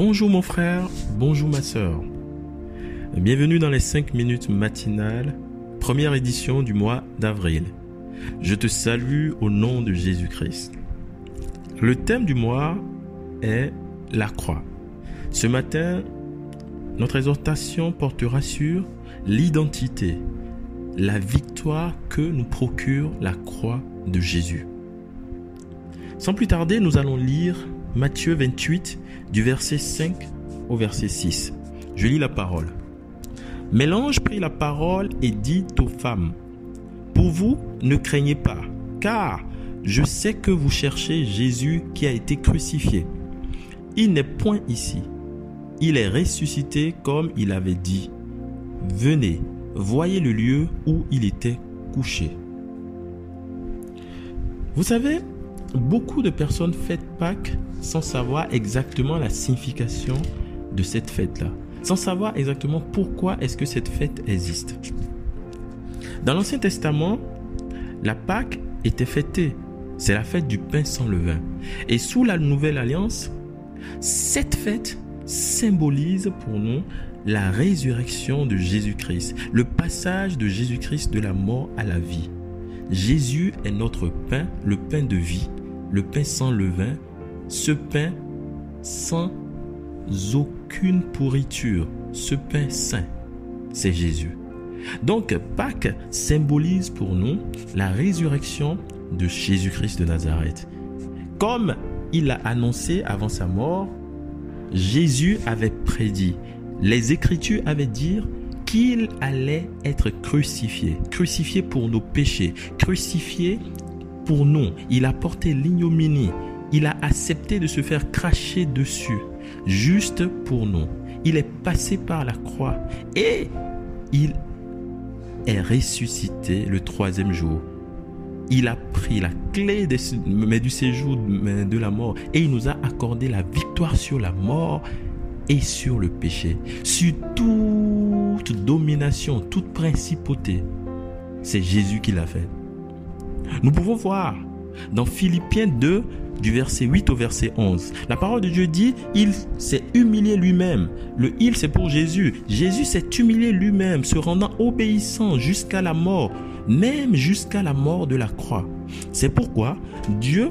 Bonjour mon frère, bonjour ma soeur. Bienvenue dans les 5 minutes matinales, première édition du mois d'avril. Je te salue au nom de Jésus-Christ. Le thème du mois est la croix. Ce matin, notre exhortation portera sur l'identité, la victoire que nous procure la croix de Jésus. Sans plus tarder, nous allons lire Matthieu 28 du verset 5 au verset 6. Je lis la parole. Mais l'ange prit la parole et dit aux femmes, Pour vous, ne craignez pas, car je sais que vous cherchez Jésus qui a été crucifié. Il n'est point ici. Il est ressuscité comme il avait dit. Venez, voyez le lieu où il était couché. Vous savez, beaucoup de personnes fêtent Pâques sans savoir exactement la signification de cette fête-là, sans savoir exactement pourquoi est-ce que cette fête existe. Dans l'Ancien Testament, la Pâque était fêtée. C'est la fête du pain sans levain. Et sous la nouvelle alliance, cette fête symbolise pour nous la résurrection de Jésus-Christ, le passage de Jésus-Christ de la mort à la vie. Jésus est notre pain, le pain de vie, le pain sans levain, ce pain sans aucune pourriture, ce pain saint, c'est Jésus. Donc Pâques symbolise pour nous la résurrection de Jésus-Christ de Nazareth. Comme il a annoncé avant sa mort, Jésus avait prédit, les Écritures avaient dit qu'il allait être crucifié, crucifié pour nos péchés, crucifié pour nous. Il a porté l'ignominie, il a accepté de se faire cracher dessus, juste pour nous. Il est passé par la croix et il est ressuscité le troisième jour. Il a pris la clé du séjour de la mort et il nous a accordé la victoire sur la mort et sur le péché, sur domination, toute principauté. C'est Jésus qui l'a fait. Nous pouvons voir dans Philippiens 2, du verset 8 au verset 11. La parole de Dieu dit, il s'est humilié lui-même. Le il, c'est pour Jésus. Jésus s'est humilié lui-même, se rendant obéissant jusqu'à la mort, même jusqu'à la mort de la croix. C'est pourquoi Dieu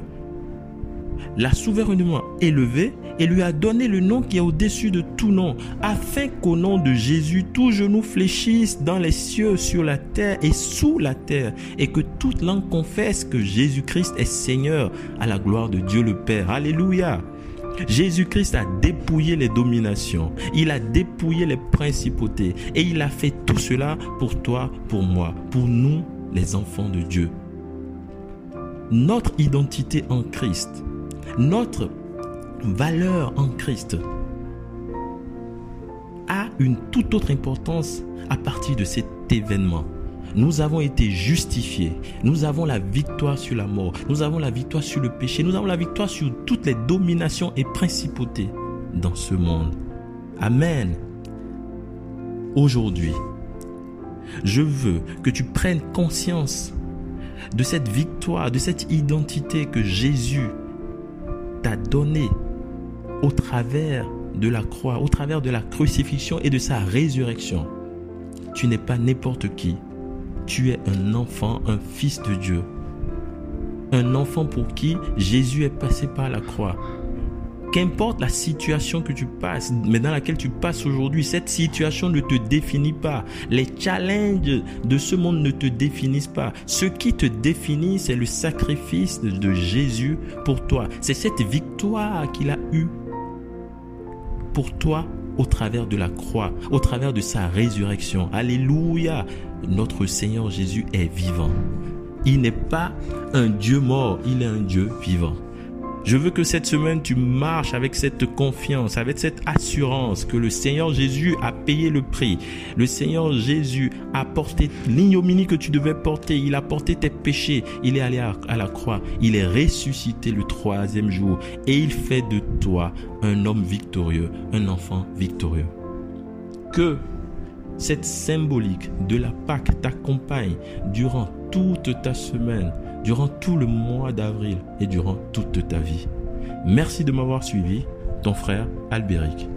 l'a souverainement élevé et lui a donné le nom qui est au-dessus de tout nom, afin qu'au nom de Jésus, tout genou fléchisse dans les cieux, sur la terre et sous la terre, et que toute langue confesse que Jésus-Christ est Seigneur à la gloire de Dieu le Père. Alléluia. Jésus-Christ a dépouillé les dominations, il a dépouillé les principautés, et il a fait tout cela pour toi, pour moi, pour nous, les enfants de Dieu. Notre identité en Christ, notre valeur en Christ a une toute autre importance à partir de cet événement. Nous avons été justifiés. Nous avons la victoire sur la mort. Nous avons la victoire sur le péché. Nous avons la victoire sur toutes les dominations et principautés dans ce monde. Amen. Aujourd'hui, je veux que tu prennes conscience de cette victoire, de cette identité que Jésus t'a donnée au travers de la croix, au travers de la crucifixion et de sa résurrection. Tu n'es pas n'importe qui. Tu es un enfant, un fils de Dieu. Un enfant pour qui Jésus est passé par la croix. Qu'importe la situation que tu passes, mais dans laquelle tu passes aujourd'hui, cette situation ne te définit pas. Les challenges de ce monde ne te définissent pas. Ce qui te définit, c'est le sacrifice de Jésus pour toi. C'est cette victoire qu'il a eue pour toi au travers de la croix, au travers de sa résurrection. Alléluia. Notre Seigneur Jésus est vivant. Il n'est pas un Dieu mort, il est un Dieu vivant. Je veux que cette semaine, tu marches avec cette confiance, avec cette assurance que le Seigneur Jésus a payé le prix. Le Seigneur Jésus a porté l'ignominie que tu devais porter. Il a porté tes péchés. Il est allé à la croix. Il est ressuscité le troisième jour. Et il fait de toi un homme victorieux, un enfant victorieux. Que cette symbolique de la Pâque t'accompagne durant toute ta semaine durant tout le mois d'avril et durant toute ta vie. Merci de m'avoir suivi ton frère Albéric.